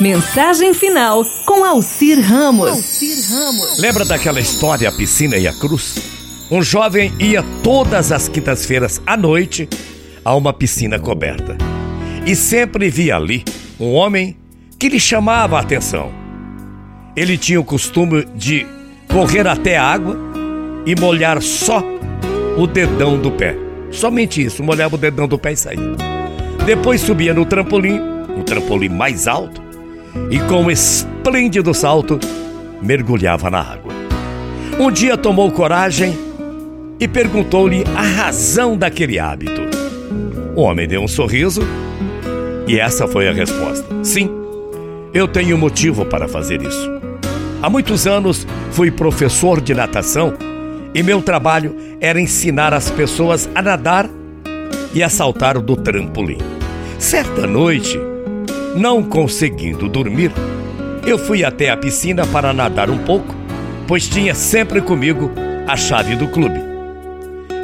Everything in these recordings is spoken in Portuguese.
Mensagem final com Alcir Ramos. Alcir Ramos. Lembra daquela história, a piscina e a cruz? Um jovem ia todas as quintas-feiras à noite a uma piscina coberta. E sempre via ali um homem que lhe chamava a atenção. Ele tinha o costume de correr até a água e molhar só o dedão do pé. Somente isso, molhava o dedão do pé e saía. Depois subia no trampolim, um trampolim mais alto, e com um esplêndido salto mergulhava na água. Um dia tomou coragem e perguntou-lhe a razão daquele hábito. O homem deu um sorriso e essa foi a resposta: Sim, eu tenho motivo para fazer isso. Há muitos anos fui professor de natação e meu trabalho era ensinar as pessoas a nadar e a saltar do trampolim. Certa noite, não conseguindo dormir, eu fui até a piscina para nadar um pouco, pois tinha sempre comigo a chave do clube.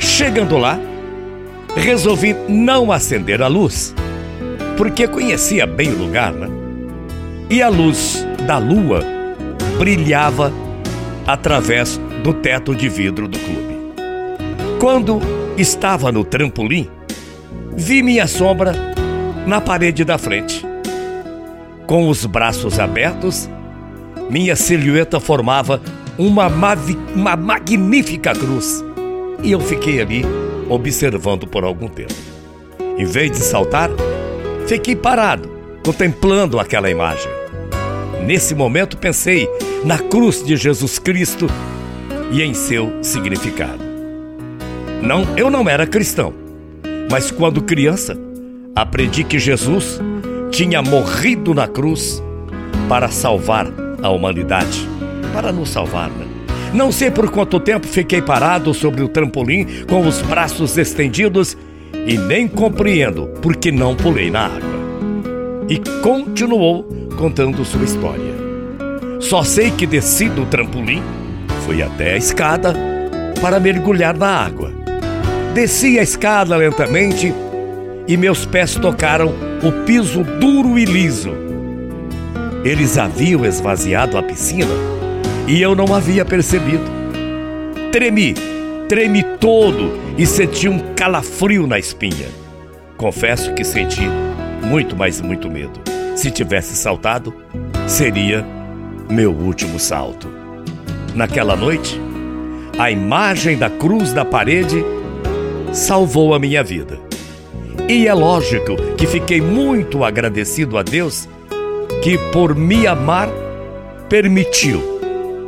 Chegando lá, resolvi não acender a luz, porque conhecia bem o lugar, né? E a luz da lua brilhava através do teto de vidro do clube. Quando estava no trampolim, vi minha sombra na parede da frente. Com os braços abertos, minha silhueta formava uma, uma magnífica cruz. E eu fiquei ali observando por algum tempo. Em vez de saltar, fiquei parado, contemplando aquela imagem. Nesse momento pensei na cruz de Jesus Cristo e em seu significado. Não, eu não era cristão, mas quando criança, aprendi que Jesus tinha morrido na cruz para salvar a humanidade, para nos salvar, né? Não sei por quanto tempo fiquei parado sobre o trampolim com os braços estendidos e nem compreendo porque não pulei na água. E continuou contando sua história. Só sei que desci do trampolim, fui até a escada para mergulhar na água. Desci a escada lentamente e meus pés tocaram o piso duro e liso. Eles haviam esvaziado a piscina e eu não havia percebido. Tremi, tremi todo e senti um calafrio na espinha. Confesso que senti muito, mas muito medo. Se tivesse saltado, seria meu último salto. Naquela noite, a imagem da cruz da parede salvou a minha vida. E é lógico que fiquei muito agradecido a Deus que, por me amar, permitiu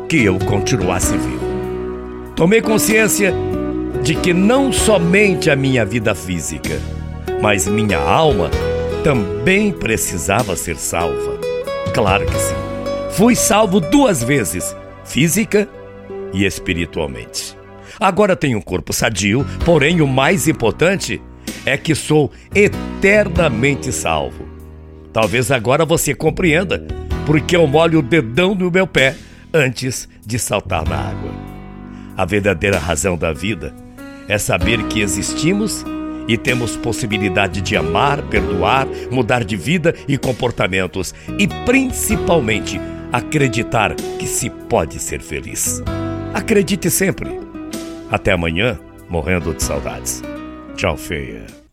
que eu continuasse vivo. Tomei consciência de que não somente a minha vida física, mas minha alma também precisava ser salva. Claro que sim. Fui salvo duas vezes, física e espiritualmente. Agora tenho um corpo sadio, porém o mais importante que sou eternamente salvo. Talvez agora você compreenda porque eu molho o dedão no meu pé antes de saltar na água. A verdadeira razão da vida é saber que existimos e temos possibilidade de amar, perdoar, mudar de vida e comportamentos e principalmente acreditar que se pode ser feliz. Acredite sempre. Até amanhã, morrendo de saudades. Tchau, feia.